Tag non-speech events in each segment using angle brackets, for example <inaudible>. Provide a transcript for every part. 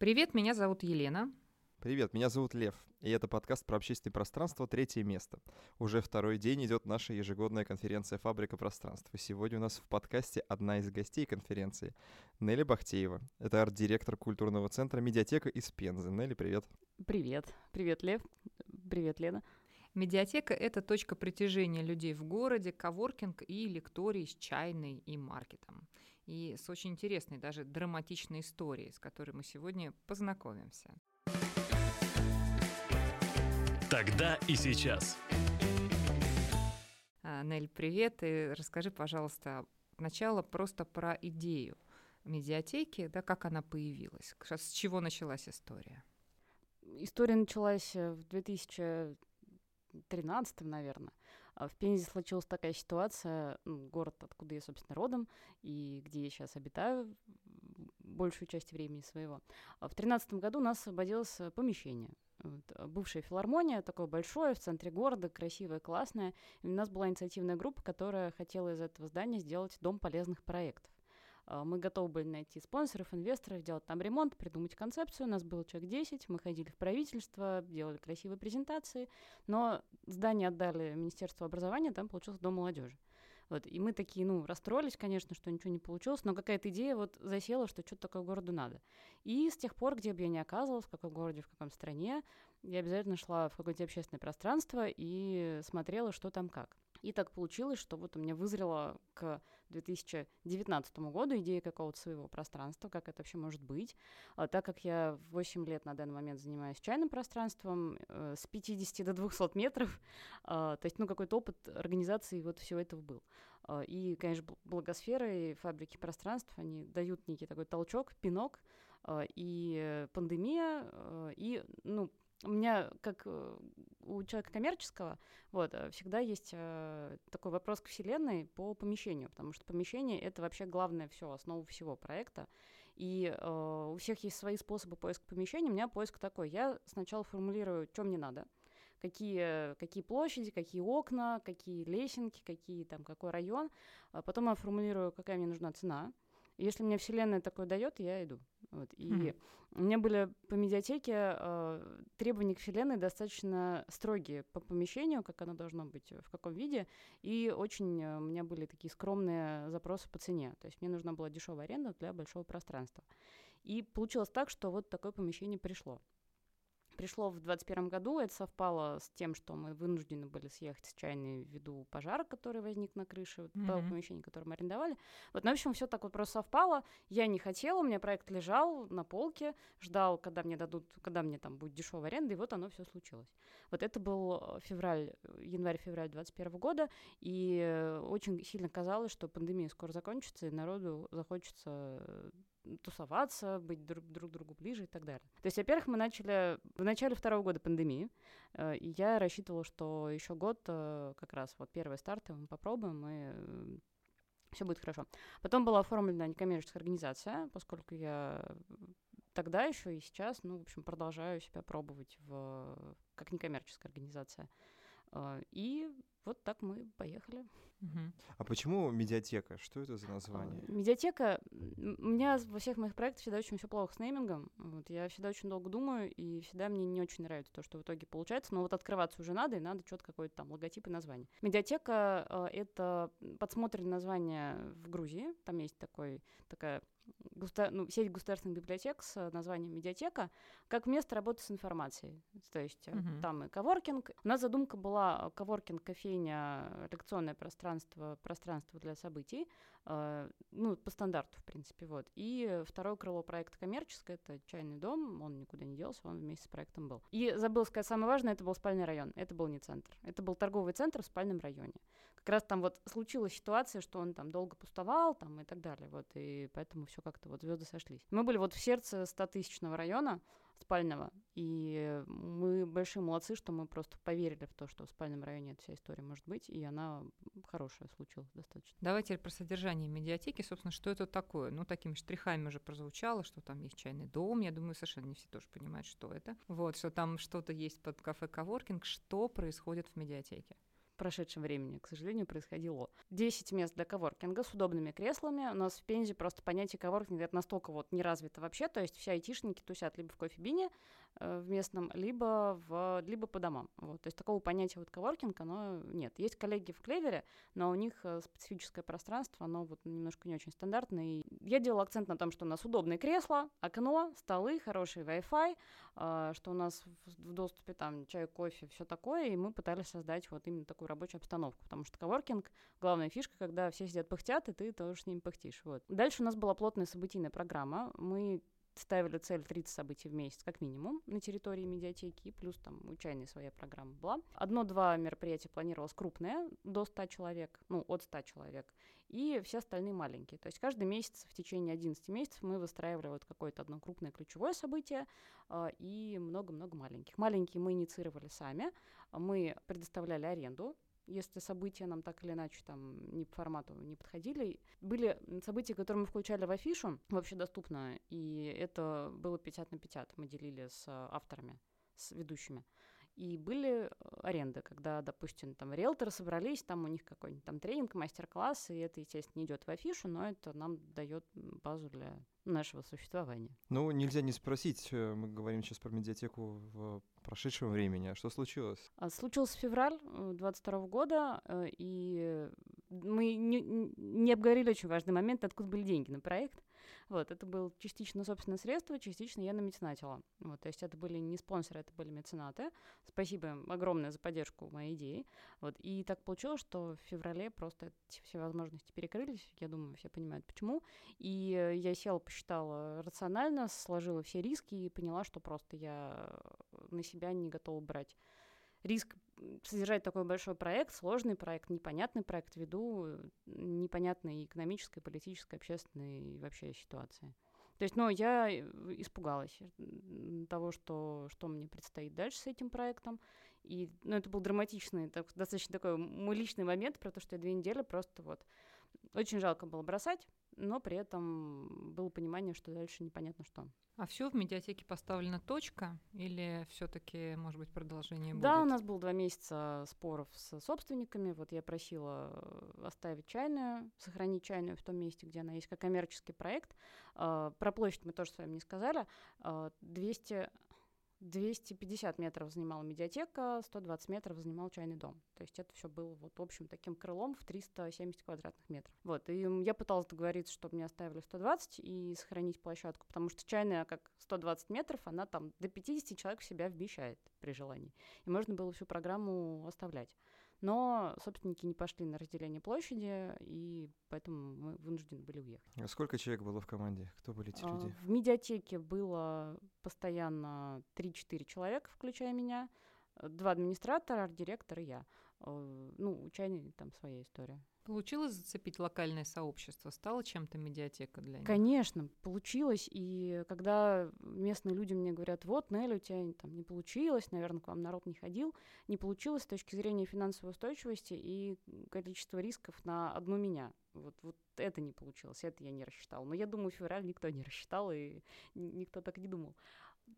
Привет, меня зовут Елена. Привет, меня зовут Лев, и это подкаст про общественное пространство «Третье место». Уже второй день идет наша ежегодная конференция «Фабрика пространства». Сегодня у нас в подкасте одна из гостей конференции — Нелли Бахтеева. Это арт-директор культурного центра «Медиатека» из Пензы. Нелли, привет. Привет. Привет, Лев. Привет, Лена. Медиатека — это точка притяжения людей в городе, коворкинг и лекторий с чайной и маркетом. И с очень интересной, даже драматичной историей, с которой мы сегодня познакомимся. Тогда и сейчас. А, Нель, привет. И расскажи, пожалуйста, сначала просто про идею медиатеки, да, как она появилась, с чего началась история? История началась э, в 2000 13 наверное, в Пензе случилась такая ситуация, город, откуда я, собственно, родом, и где я сейчас обитаю большую часть времени своего. А в 13 году у нас освободилось помещение. Вот, бывшая филармония, такое большое, в центре города, красивое, классное. И у нас была инициативная группа, которая хотела из этого здания сделать дом полезных проектов. А, мы готовы были найти спонсоров, инвесторов, делать там ремонт, придумать концепцию. У нас было человек 10, мы ходили в правительство, делали красивые презентации, но здание отдали Министерству образования, там получился Дом молодежи. Вот, и мы такие, ну, расстроились, конечно, что ничего не получилось, но какая-то идея вот засела, что что-то такое городу надо. И с тех пор, где бы я ни оказывалась, в каком городе, в каком стране, я обязательно шла в какое-то общественное пространство и смотрела, что там как. И так получилось, что вот у меня вызрела к 2019 году идея какого-то своего пространства, как это вообще может быть. А, так как я 8 лет на данный момент занимаюсь чайным пространством, э, с 50 до 200 метров, э, <laughs> то есть, ну, какой-то опыт организации вот всего этого был. Э, и, конечно, благосфера и фабрики пространств, они дают некий такой толчок, пинок, э, и пандемия, э, и, ну, у меня, как э, у человека коммерческого, вот, э, всегда есть э, такой вопрос к Вселенной по помещению, потому что помещение — это вообще главное все, основа всего проекта. И э, у всех есть свои способы поиска помещения. У меня поиск такой. Я сначала формулирую, что мне надо, какие, какие площади, какие окна, какие лесенки, какие, там, какой район. А потом я формулирую, какая мне нужна цена — если мне Вселенная такое дает, я иду. Вот. И mm-hmm. у меня были по медиатеке э, требования к Вселенной достаточно строгие по помещению, как оно должно быть, в каком виде. И очень э, у меня были такие скромные запросы по цене. То есть мне нужна была дешевая аренда для большого пространства. И получилось так, что вот такое помещение пришло пришло в 2021 году. Это совпало с тем, что мы вынуждены были съехать с чайной ввиду пожара, который возник на крыше вот, mm-hmm. помещения, которое мы арендовали. Вот, ну, в общем, все так вот просто совпало. Я не хотела, у меня проект лежал на полке, ждал, когда мне дадут, когда мне там будет дешевая аренда, и вот оно все случилось. Вот это был февраль, январь-февраль 2021 года, и очень сильно казалось, что пандемия скоро закончится, и народу захочется тусоваться, быть друг, друг другу ближе и так далее. То есть, во-первых, мы начали в начале второго года пандемии, э, и я рассчитывала, что еще год э, как раз вот первые старты мы попробуем, и э, все будет хорошо. Потом была оформлена некоммерческая организация, поскольку я тогда еще и сейчас, ну, в общем, продолжаю себя пробовать в, как некоммерческая организация. И вот так мы поехали. Угу. А почему медиатека? Что это за название? А, медиатека. У меня во всех моих проектах всегда очень все плохо с неймингом. Вот, я всегда очень долго думаю, и всегда мне не очень нравится то, что в итоге получается. Но вот открываться уже надо, и надо что-то какой-то там логотип и название. Медиатека э, — это подсмотренное название в Грузии. Там есть такой, такая государ... ну, сеть государственных библиотек с названием «Медиатека», как место работы с информацией. То есть uh-huh. там и коворкинг. У нас задумка была коворкинг, кофейня, лекционное пространство, пространство для событий, э, ну, по стандарту, в принципе, вот. И второе крыло проекта коммерческое, это чайный дом, он никуда не делся, он вместе с проектом был. И забыл сказать самое важное, это был спальный район, это был не центр, это был торговый центр в спальном районе. Как раз там вот случилась ситуация, что он там долго пустовал, там и так далее, вот, и поэтому все как-то вот звезды сошлись. Мы были вот в сердце 100-тысячного района спального, и мы большие молодцы, что мы просто поверили в то, что в спальном районе эта вся история может быть, и она хорошая случилась достаточно. Давайте про содержание медиатеки, собственно, что это такое? Ну, такими штрихами уже прозвучало, что там есть чайный дом, я думаю, совершенно не все тоже понимают, что это. Вот, что там что-то есть под кафе-коворкинг, что происходит в медиатеке? Прошедшем времени, к сожалению, происходило. 10 мест для коворкинга с удобными креслами. У нас в Пензе просто понятие коворкинга это настолько вот не развито вообще, то есть все айтишники тусят либо в кофебине в местном, либо, в, либо по домам. Вот. То есть такого понятия вот коворкинг, оно нет. Есть коллеги в Клевере, но у них э, специфическое пространство, оно вот немножко не очень стандартное. И я делала акцент на том, что у нас удобные кресла, окно, столы, хороший Wi-Fi, э, что у нас в доступе там чай, кофе, все такое, и мы пытались создать вот именно такую рабочую обстановку, потому что коворкинг — главная фишка, когда все сидят пыхтят, и ты тоже с ними пыхтишь. Вот. Дальше у нас была плотная событийная программа. Мы ставили цель 30 событий в месяц как минимум на территории медиатеки, плюс там учайная своя программа была. Одно-два мероприятия планировалось крупное, до 100 человек, ну, от 100 человек, и все остальные маленькие. То есть каждый месяц в течение 11 месяцев мы выстраивали вот какое-то одно крупное ключевое событие э, и много-много маленьких. Маленькие мы инициировали сами, мы предоставляли аренду, если события нам так или иначе там не по формату не подходили. Были события, которые мы включали в афишу, вообще доступно, и это было 50 на 50, мы делили с авторами, с ведущими. И были э, аренды, когда, допустим, там риэлторы собрались, там у них какой-нибудь там тренинг, мастер-класс, и это, естественно, не идет в афишу, но это нам дает базу для нашего существования. Ну, нельзя не спросить, э, мы говорим сейчас про медиатеку в прошедшем времени, а что случилось? А, случился февраль 22 э, года, и мы не, не обговорили очень важный момент, откуда были деньги на проект. Вот, это был частично собственное средство, частично я на меценатила. Вот, то есть это были не спонсоры, это были меценаты. Спасибо огромное за поддержку моей идеи. Вот, и так получилось, что в феврале просто все возможности перекрылись. Я думаю, все понимают, почему. И э, я села, посчитала рационально, сложила все риски и поняла, что просто я на себя не готова брать риск содержать такой большой проект, сложный проект, непонятный проект ввиду э, непонятной экономической, политической, общественной вообще ситуации. То есть, ну, я э, испугалась того, что, что мне предстоит дальше с этим проектом. И, ну, это был драматичный, так, достаточно такой мой личный момент, про то, что я две недели просто вот... Очень жалко было бросать, но при этом было понимание, что дальше непонятно что. А все в медиатеке поставлена точка или все-таки, может быть, продолжение будет? Да, у нас было два месяца споров с собственниками. Вот я просила э, оставить чайную, сохранить чайную в том месте, где она есть, как коммерческий проект. А, про площадь мы тоже с вами не сказали. 200 а, 250 метров занимала медиатека, 120 метров занимал чайный дом. То есть это все было вот общим таким крылом в 370 квадратных метров. Вот, и я пыталась договориться, чтобы мне оставили 120 и сохранить площадку, потому что чайная, как 120 метров, она там до 50 человек в себя вмещает при желании. И можно было всю программу оставлять. Но собственники не пошли на разделение площади, и поэтому мы вынуждены были уехать. А сколько человек было в команде? Кто были эти люди? В медиатеке было постоянно 3-4 человека, включая меня. Два администратора, арт-директор и я. Э, ну, у Чайни там своя история. Получилось зацепить локальное сообщество? Стало чем-то медиатека для них? Конечно, получилось. И когда местные люди мне говорят, вот, Нелли, у тебя там не получилось, наверное, к вам народ не ходил, не получилось с точки зрения финансовой устойчивости и количества рисков на одну меня. Вот, вот это не получилось, это я не рассчитал. Но я думаю, февраль никто не рассчитал, и никто так не думал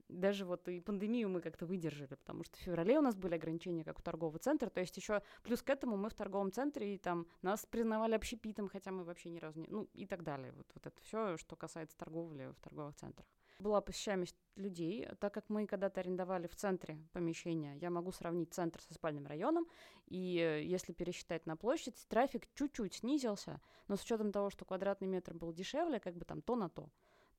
даже вот и пандемию мы как-то выдержали, потому что в феврале у нас были ограничения, как у торгового центра, то есть еще плюс к этому мы в торговом центре, и там нас признавали общепитом, хотя мы вообще ни разу не... Ну, и так далее. Вот, вот это все, что касается торговли в торговых центрах. Была посещаемость людей, так как мы когда-то арендовали в центре помещения, я могу сравнить центр со спальным районом, и э, если пересчитать на площадь, трафик чуть-чуть снизился, но с учетом того, что квадратный метр был дешевле, как бы там то на то.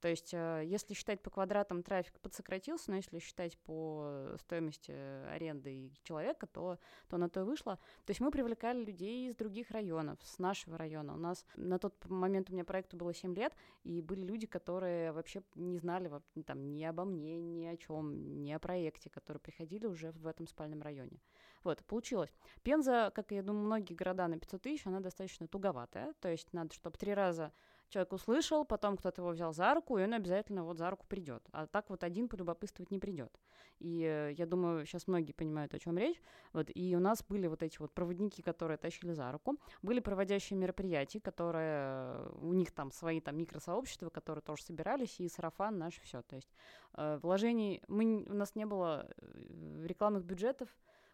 То есть, э, если считать по квадратам, трафик подсократился, но если считать по стоимости аренды человека, то, то на то и вышло. То есть мы привлекали людей из других районов, с нашего района. У нас на тот момент у меня проекту было 7 лет, и были люди, которые вообще не знали там, ни обо мне, ни о чем, ни о проекте, которые приходили уже в этом спальном районе. Вот, получилось. Пенза, как я думаю, многие города на 500 тысяч, она достаточно туговатая, то есть надо, чтобы три раза человек услышал, потом кто-то его взял за руку, и он обязательно вот за руку придет. А так вот один полюбопытствовать не придет. И э, я думаю, сейчас многие понимают, о чем речь. Вот, и у нас были вот эти вот проводники, которые тащили за руку. Были проводящие мероприятия, которые э, у них там свои там микросообщества, которые тоже собирались, и сарафан наш все. То есть э, вложений, мы, у нас не было э, рекламных бюджетов,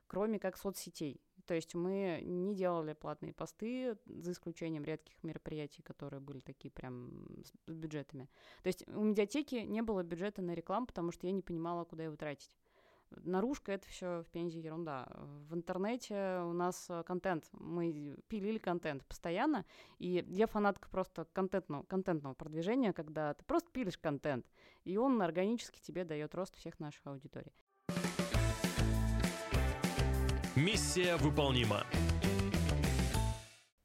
кроме как соцсетей. То есть мы не делали платные посты, за исключением редких мероприятий, которые были такие прям с бюджетами. То есть у медиатеки не было бюджета на рекламу, потому что я не понимала, куда его тратить. Наружка это все в Пензе ерунда. В интернете у нас э, контент, мы пилили контент постоянно, и я фанатка просто контентного, контентного продвижения, когда ты просто пилишь контент, и он органически тебе дает рост всех наших аудиторий. Миссия выполнима.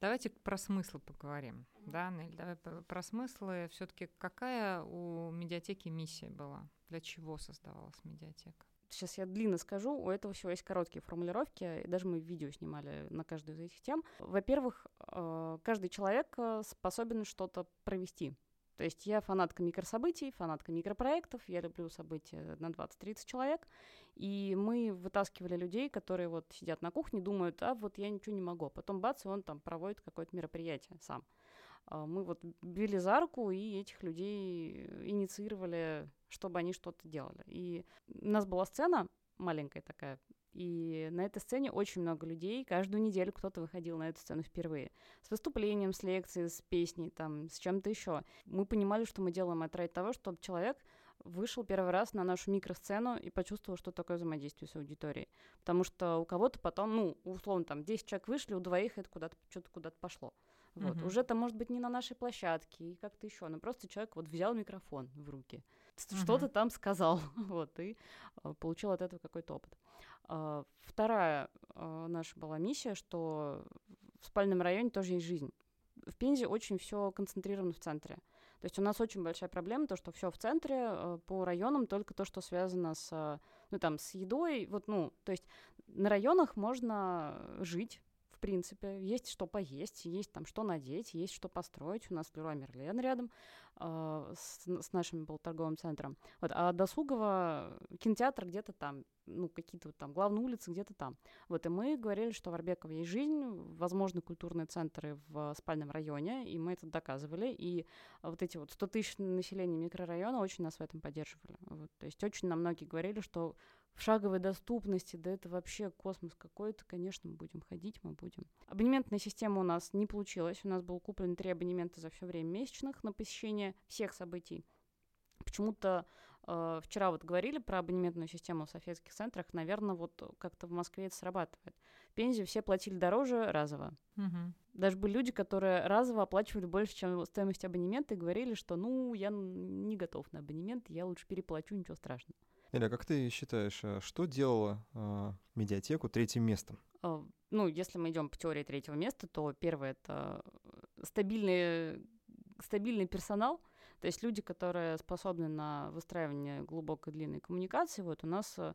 Давайте про смысл поговорим. Да, Нель, давай про смыслы. Все-таки какая у медиатеки миссия была? Для чего создавалась медиатека? Сейчас я длинно скажу, у этого всего есть короткие формулировки, и даже мы видео снимали на каждую из этих тем. Во-первых, э, каждый человек э, способен что-то провести. То есть я фанатка микрособытий, фанатка микропроектов, я люблю события на 20-30 человек, и мы вытаскивали людей, которые вот сидят на кухне, думают, а вот я ничего не могу. Потом бац, и он там проводит какое-то мероприятие сам. А мы вот били за руку и этих людей инициировали, чтобы они что-то делали. И у нас была сцена маленькая такая, и на этой сцене очень много людей. Каждую неделю кто-то выходил на эту сцену впервые. С выступлением, с лекцией, с песней, там, с чем-то еще. Мы понимали, что мы делаем это ради того, чтобы человек вышел первый раз на нашу микросцену и почувствовал, что такое взаимодействие с аудиторией. Потому что у кого-то потом, ну, условно, там, 10 человек вышли, у двоих это куда-то что-то куда-то пошло. Вот. Угу. Уже это может быть не на нашей площадке и как-то еще, но просто человек вот взял микрофон в руки, что-то там сказал, <laughs> вот, и э, получил от этого какой-то опыт. Э, вторая э, наша была миссия, что в спальном районе тоже есть жизнь. В Пензе очень все концентрировано в центре. То есть у нас очень большая проблема, то, что все в центре, по районам только то, что связано с, ну, там, с едой. Вот, ну, то есть на районах можно жить, принципе. Есть что поесть, есть там что надеть, есть что построить. У нас Леруа Мерлен рядом э, с, с нашим был торговым центром. Вот, а досугово кинотеатр где-то там, ну, какие-то вот там главные улицы где-то там. Вот, и мы говорили, что в Арбеково есть жизнь, возможны культурные центры в спальном районе, и мы это доказывали. И вот эти вот 100 тысяч населения микрорайона очень нас в этом поддерживали. Вот, то есть очень нам многие говорили, что в шаговой доступности, да это вообще космос какой-то, конечно, мы будем ходить, мы будем. Абонементная система у нас не получилась, у нас был куплен три абонемента за все время месячных на посещение всех событий. Почему-то э, вчера вот говорили про абонементную систему в софетских центрах, наверное, вот как-то в Москве это срабатывает. В Пензе все платили дороже разово. Угу. Даже были люди, которые разово оплачивали больше, чем стоимость абонемента, и говорили, что ну, я не готов на абонемент, я лучше переплачу, ничего страшного. Эля, как ты считаешь, а что делала э, медиатеку третьим местом? Э, ну, если мы идем по теории третьего места, то первое это стабильный, стабильный персонал, то есть люди, которые способны на выстраивание глубокой длинной коммуникации. Вот у нас э,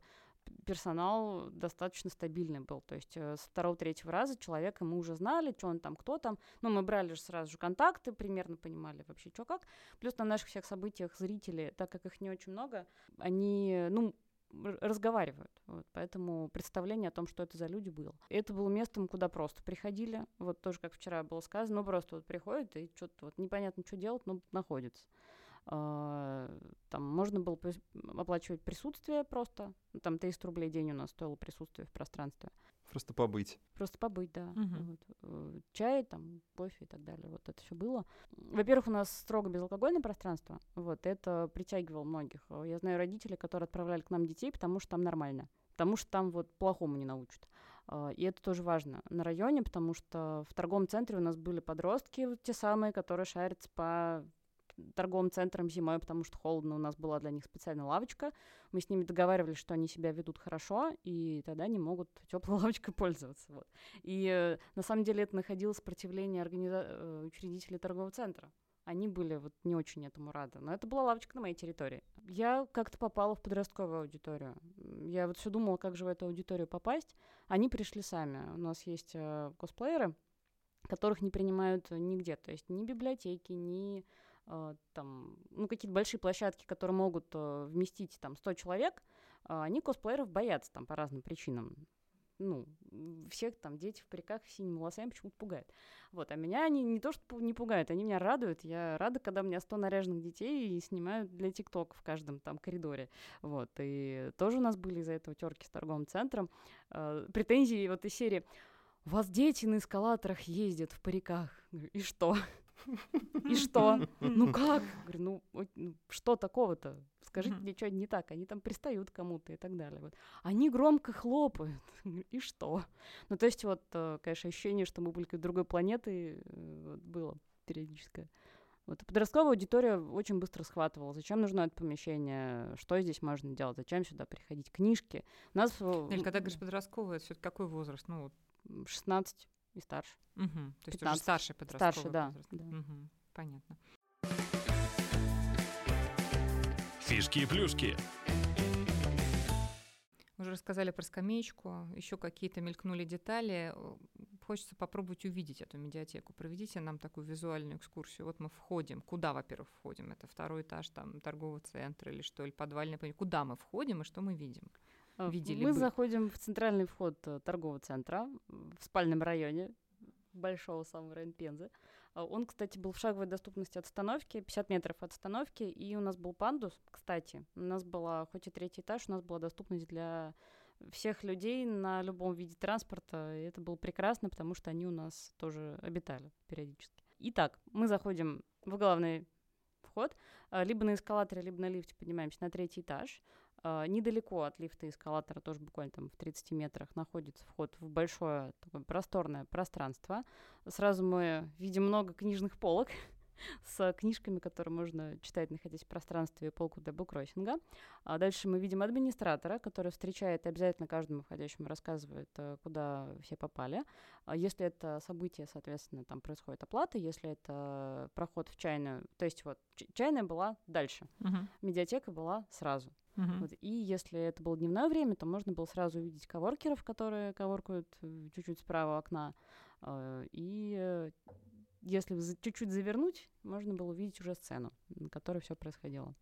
персонал достаточно стабильный был. То есть э, с второго-третьего раза человека мы уже знали, что он там, кто там. Ну, мы брали же сразу же контакты, примерно понимали вообще, что как. Плюс на наших всех событиях зрители, так как их не очень много, они, ну, разговаривают. Вот, поэтому представление о том, что это за люди, было. Это было местом, куда просто приходили. Вот тоже, как вчера было сказано, ну просто вот приходят и что-то вот непонятно, что делать, но находится. А, там можно было оплачивать присутствие просто. Ну, там 300 рублей день у нас стоило присутствие в пространстве. Просто побыть. Просто побыть, да. Угу. Вот. Э, чай, там, кофе и так далее. Вот это все было. Во-первых, у нас строго безалкогольное пространство. Вот это притягивало многих. Я знаю родителей, которые отправляли к нам детей, потому что там нормально. Потому что там вот плохому не научат. А, и это тоже важно на районе, потому что в торговом центре у нас были подростки, вот те самые, которые шарятся по торговым центром зимой, потому что холодно, у нас была для них специальная лавочка. Мы с ними договаривались, что они себя ведут хорошо, и тогда они могут теплой <laughs> лавочкой пользоваться. Вот. И э, на самом деле это находило сопротивление организа... Э, учредителей торгового центра. Они были вот не очень этому рады. Но это была лавочка на моей территории. Я как-то попала в подростковую аудиторию. Я вот все думала, как же в эту аудиторию попасть. Они пришли сами. У нас есть э, косплееры, которых не принимают нигде. То есть ни библиотеки, ни там, ну, какие-то большие площадки, которые могут э, вместить там 100 человек, а, они косплееров боятся там по разным причинам. Ну, всех там дети в париках с синими волосами почему-то пугают. Вот, а меня они не то что не пугают, они меня радуют. Я рада, когда у меня 100 наряженных детей и снимают для ТикТока в каждом там коридоре. Вот, и тоже у нас были из-за этого терки с торговым центром. Э, претензии вот из серии у вас дети на эскалаторах ездят в париках. И что? И что? Ну <laughs> как? Говорю, ну, ну что такого-то? Скажите мне, что не так? Они там пристают кому-то и так далее. Вот. Они громко хлопают. <laughs> И что? Ну, то есть вот, э, конечно, ощущение, что мы были другой планеты, э, было периодическое. Вот подростковая аудитория очень быстро схватывала, зачем нужно это помещение, что здесь можно делать, зачем сюда приходить, книжки. У нас... Или когда говоришь подростковый, это все какой возраст? Ну, 16 и старше. Угу. То есть 15. уже старший подростковый Старший, да. возраст. да. Угу. Понятно. Фишки и плюшки. Уже рассказали про скамеечку, еще какие-то мелькнули детали. Хочется попробовать увидеть эту медиатеку. Проведите нам такую визуальную экскурсию. Вот мы входим. Куда, во-первых, входим? Это второй этаж там торгового центра или что, или подвальный. Куда мы входим и что мы видим? А, Видели Мы бы. заходим в центральный вход э, торгового центра в спальном районе большого самого района Пензы. А Он, кстати, был в шаговой доступности от остановки, 50 метров от остановки, и у нас был пандус, кстати. У нас была, хоть и третий этаж, у нас была доступность для всех людей на любом виде транспорта, и это было прекрасно, потому что они у нас тоже обитали периодически. Итак, мы заходим в главный вход, а, либо на эскалаторе, либо на лифте поднимаемся на третий этаж. А, Недалеко от лифта и эскалатора, тоже буквально там в 30 метрах, находится вход в большое такое просторное пространство. Сразу мы видим много книжных полок <laughs> с книжками, которые можно читать, находясь в пространстве и полку для буккроссинга. А дальше мы видим администратора, который встречает и обязательно каждому входящему рассказывает, э, куда все попали. А Если это событие, соответственно, там происходит оплата, если это проход в чайную, то есть вот чайная была дальше, Мгм. медиатека была сразу. Мгм. Вот, и если это было дневное время, то можно было сразу увидеть коворкеров, которые коворкают э, чуть-чуть справа окна. Э, И если чуть-чуть завернуть, можно было увидеть уже сцену, на которой все происходило.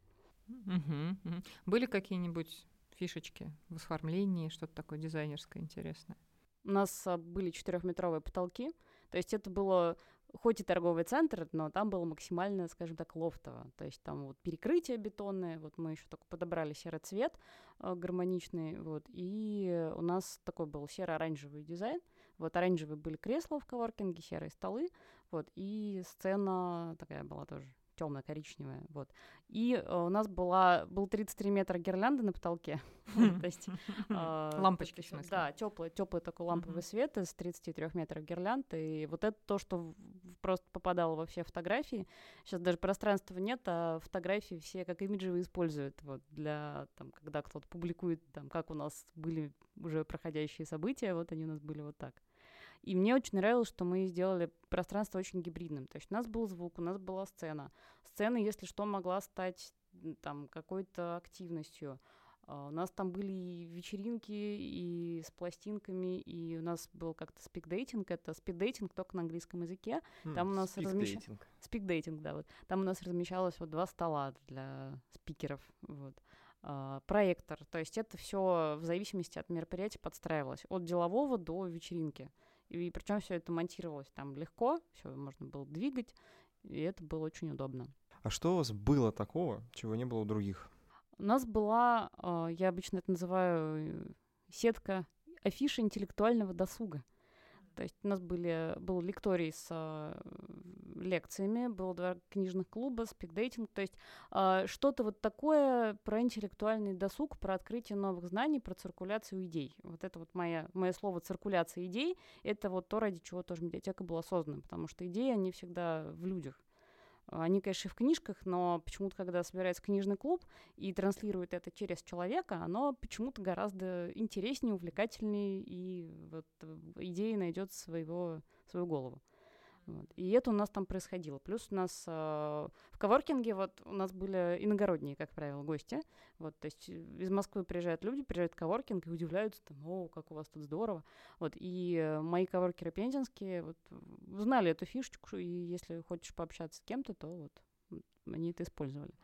Мгм. Мгм. Были какие-нибудь фишечки в оформлении, что-то такое дизайнерское интересное? У нас а, были четырехметровые потолки, то есть это было хоть и торговый центр, но там было максимально, скажем так, лофтово. То есть там вот перекрытие бетонное, вот мы еще только подобрали серый цвет э, гармоничный, вот, и у нас такой был серо-оранжевый дизайн. Вот оранжевые были кресла в коворкинге, серые столы, вот, и сцена такая была тоже темно-коричневая, вот. И э, у нас была, был 33 метра гирлянды на потолке, <laughs> то есть <laughs> а, Лампочки, в смысле? Да, теплый, теплый такой ламповый свет из 33 метров гирлянд. И вот это то, что просто попадало во все фотографии. Сейчас даже пространства нет, а фотографии все как имиджевые используют вот для, там, когда кто-то публикует, там, как у нас были уже проходящие события, вот они у нас были вот так. И мне очень нравилось, что мы сделали пространство очень гибридным. То есть у нас был звук, у нас была сцена. Сцена, если что, могла стать там какой-то активностью. А, У нас там были и вечеринки, и с пластинками, и у нас был как-то спикдейтинг. Это спиддейтинг только на английском языке. Там у нас размещ- Спикдейтинг. Спикдейтинг, да, вот. Там у нас размещалось вот два стола для спикеров, вот. А, проектор, то есть это все в зависимости от мероприятия подстраивалось, от делового до вечеринки. И причем все это монтировалось там легко, все можно было двигать, и это было очень удобно. А что у вас было такого, чего не было у других? У нас была, а, я обычно это называю э, сетка афиши интеллектуального досуга. То есть у нас были, был лекторий с а, лекциями, было два книжных клуба, спикдейтинг, то есть а, что-то вот такое про интеллектуальный досуг, про открытие новых знаний, про циркуляцию идей. Вот это вот моя, мое слово «циркуляция идей», это вот то, ради чего тоже медиатека была создана, потому что идеи, они всегда в людях. Они, конечно, и в книжках, но почему-то, когда собирается книжный клуб и транслирует это через человека, оно почему-то гораздо интереснее, увлекательнее, и вот э, идея найдет своего, свою голову. Вот. И это у нас там происходило. Плюс у нас э, в коворкинге вот у нас были иногородние, как правило, гости. Вот, то есть э, из Москвы приезжают люди, приезжают в коворкинг и удивляются, там, о, как у вас тут здорово. Вот, и мои коворкеры пензенские вот, знали эту фишечку, и если хочешь пообщаться с кем-то, то вот они это использовали.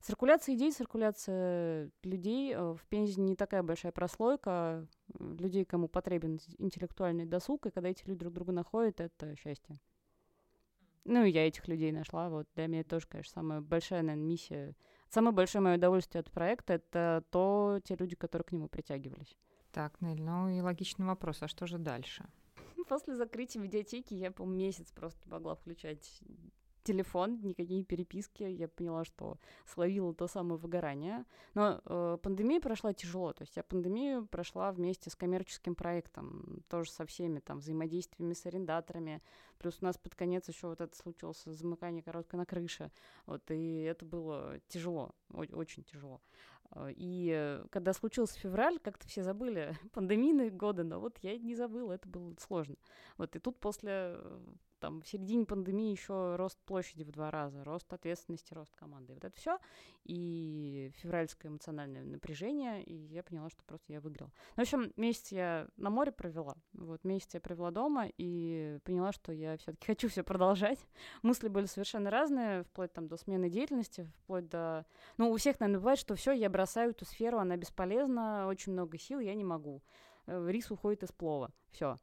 Циркуляция идей, циркуляция людей. э, В Пензе не такая большая прослойка э, людей, кому потребен интеллектуальный досуг, и когда эти люди друг друга находят, это счастье. Ну, я этих людей нашла. Вот для меня тоже, конечно, самая большая, наверное, миссия. Самое большое мое удовольствие от проекта — это то, те люди, которые к нему притягивались. Так, Нель, ну и логичный вопрос, а что же дальше? <laughs> после закрытия медиатеки я, по месяц просто не могла включать телефон, никакие переписки. Я поняла, что словила то самое выгорание. Но э, пандемия прошла тяжело. То есть я пандемию прошла вместе с коммерческим проектом, тоже со всеми там взаимодействиями с арендаторами. Плюс у нас под конец еще вот это случилось замыкание короткой на крыше. Вот, и это было тяжело, очень тяжело. Э, и когда случился февраль, как-то все забыли <laughs> пандемийные годы, но вот я не забыла, это было сложно. Вот, и тут после там в середине пандемии еще рост площади в два раза, рост ответственности, рост команды. И вот это все. И февральское эмоциональное напряжение, и я поняла, что просто я выиграла. Ну, в общем, месяц я на море провела, вот месяц я провела дома и поняла, что я все-таки хочу все продолжать. <laughs> Мысли были совершенно разные, вплоть там до смены деятельности, вплоть до... Ну, у всех, наверное, бывает, что все, я бросаю эту сферу, она бесполезна, очень много сил, я не могу. Э, рис уходит из плова. Все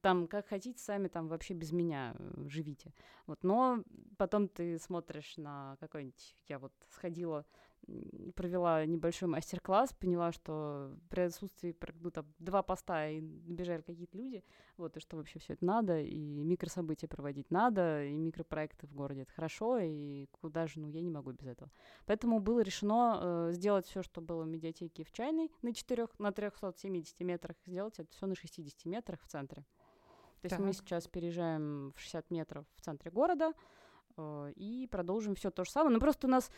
там как хотите, сами там вообще без меня э, живите. Вот, но потом ты смотришь на какой-нибудь, я вот сходила провела небольшой мастер-класс, поняла, что при отсутствии ну, там, два поста и набежали какие-то люди, вот, и что вообще все это надо, и микрособытия проводить надо, и микропроекты в городе это хорошо, и куда же, ну, я не могу без этого. Поэтому было решено э, сделать все, что было в медиатеке в чайной на 4, на 370 метрах, сделать это все на 60 метрах в центре. То есть так. мы сейчас переезжаем в 60 метров в центре города, и продолжим все то же самое. Но ну, просто у нас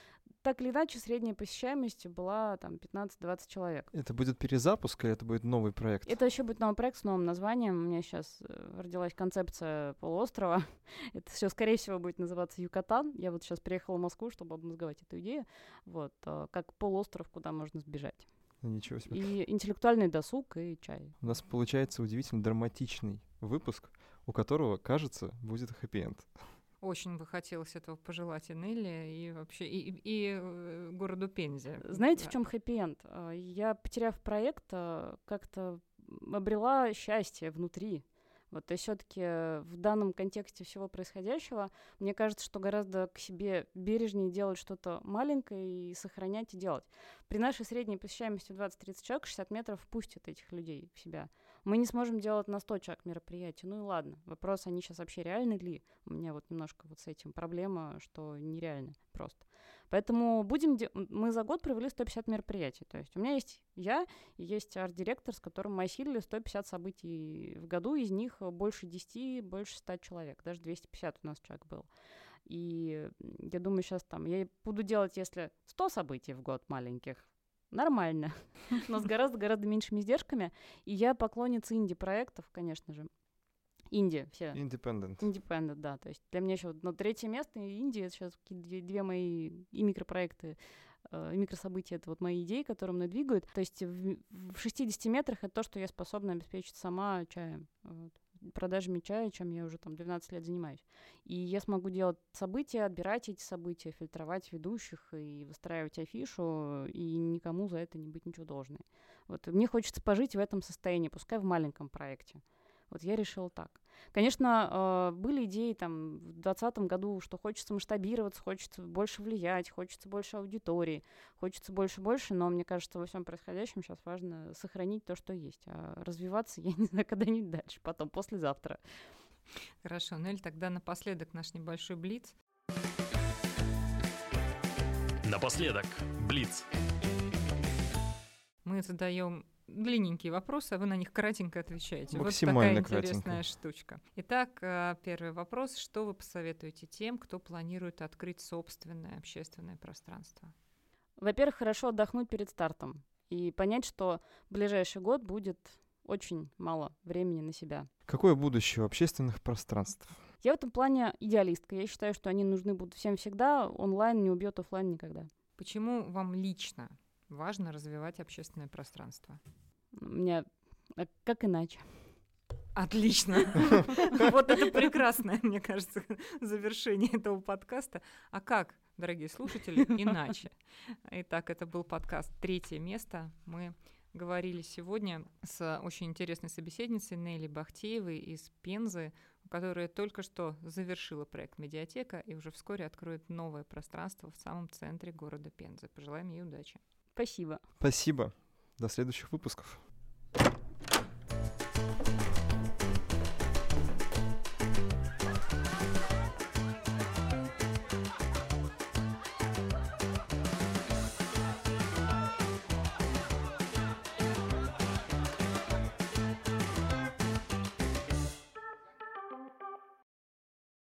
так или иначе средняя посещаемость была там 15-20 человек. Это будет перезапуск или это будет новый проект? Это еще будет новый проект с новым названием. У меня сейчас э, родилась концепция полуострова. <laughs> это все, скорее всего, будет называться Юкатан. Я вот сейчас приехала в Москву, чтобы обмозговать эту идею. Вот, э, как полуостров, куда можно сбежать. Ну, ничего себе. И интеллектуальный досуг, и чай. У нас получается удивительно драматичный выпуск, у которого, кажется, будет хэппи-энд. Очень бы хотелось этого пожелать и Нелли, и вообще, и, и, и э, городу Пензе. Знаете, да. в чем хэппи-энд? А, я, потеряв проект, а, как-то обрела счастье внутри. Вот, и все-таки в данном контексте всего происходящего, мне кажется, что гораздо к себе бережнее делать что-то маленькое и сохранять и делать. При нашей средней посещаемости 20-30 человек 60 метров впустят этих людей в себя. Мы не сможем делать на 100 человек мероприятий. Ну и ладно. Вопрос, они сейчас вообще реальны ли? У меня вот немножко вот с этим проблема, что нереально просто. Поэтому будем... Де- мы за год провели 150 мероприятий. То есть у меня есть я есть арт-директор, с которым мы осилили 150 событий в году. Из них больше 10, больше 100 человек. Даже 250 у нас человек был. И я думаю, сейчас там я буду делать, если 100 событий в год маленьких, нормально, <laughs> но с гораздо-гораздо меньшими издержками. И я поклонница инди-проектов, конечно же. Инди все. Independent. Independent, да. То есть для меня еще на третье место Индия. сейчас две, две мои и микропроекты, э, и микрособытия. Это вот мои идеи, которые мной двигают. То есть в, в 60 метрах это то, что я способна обеспечить сама чаем. Вот продажами чая, чем я уже там 12 лет занимаюсь. И я смогу делать события, отбирать эти события, фильтровать ведущих и выстраивать афишу, и никому за это не быть ничего должной. Вот мне хочется пожить в этом состоянии, пускай в маленьком проекте. Вот я решила так. Конечно, э, были идеи там в 2020 году, что хочется масштабироваться, хочется больше влиять, хочется больше аудитории, хочется больше-больше, но мне кажется, во всем происходящем сейчас важно сохранить то, что есть, а развиваться, <laughs> я не знаю, когда-нибудь дальше, потом, послезавтра. Хорошо, Нель, тогда напоследок наш небольшой блиц. Напоследок, блиц. Мы задаем длинненькие вопросы, а вы на них кратенько отвечаете. Максимально вот такая интересная штучка. Итак, э, первый вопрос. Что вы посоветуете тем, кто планирует открыть собственное общественное пространство? Во-первых, хорошо отдохнуть перед стартом и понять, что ближайший год будет очень мало времени на себя. Какое будущее у общественных пространств? Я в этом плане идеалистка. Я считаю, что они нужны будут всем всегда. Онлайн не убьет офлайн никогда. Почему вам лично важно развивать общественное пространство? У меня а как иначе? Отлично. <laughs> Вот это прекрасное, мне кажется, завершение этого подкаста. А как, дорогие слушатели, иначе? Итак, это был подкаст «Третье место». Мы говорили сегодня с очень интересной собеседницей Нелли Бахтеевой из Пензы, которая только что завершила проект «Медиатека» и уже вскоре откроет новое пространство в самом центре города Пензы. Пожелаем ей удачи. Спасибо. Спасибо. До следующих выпусков.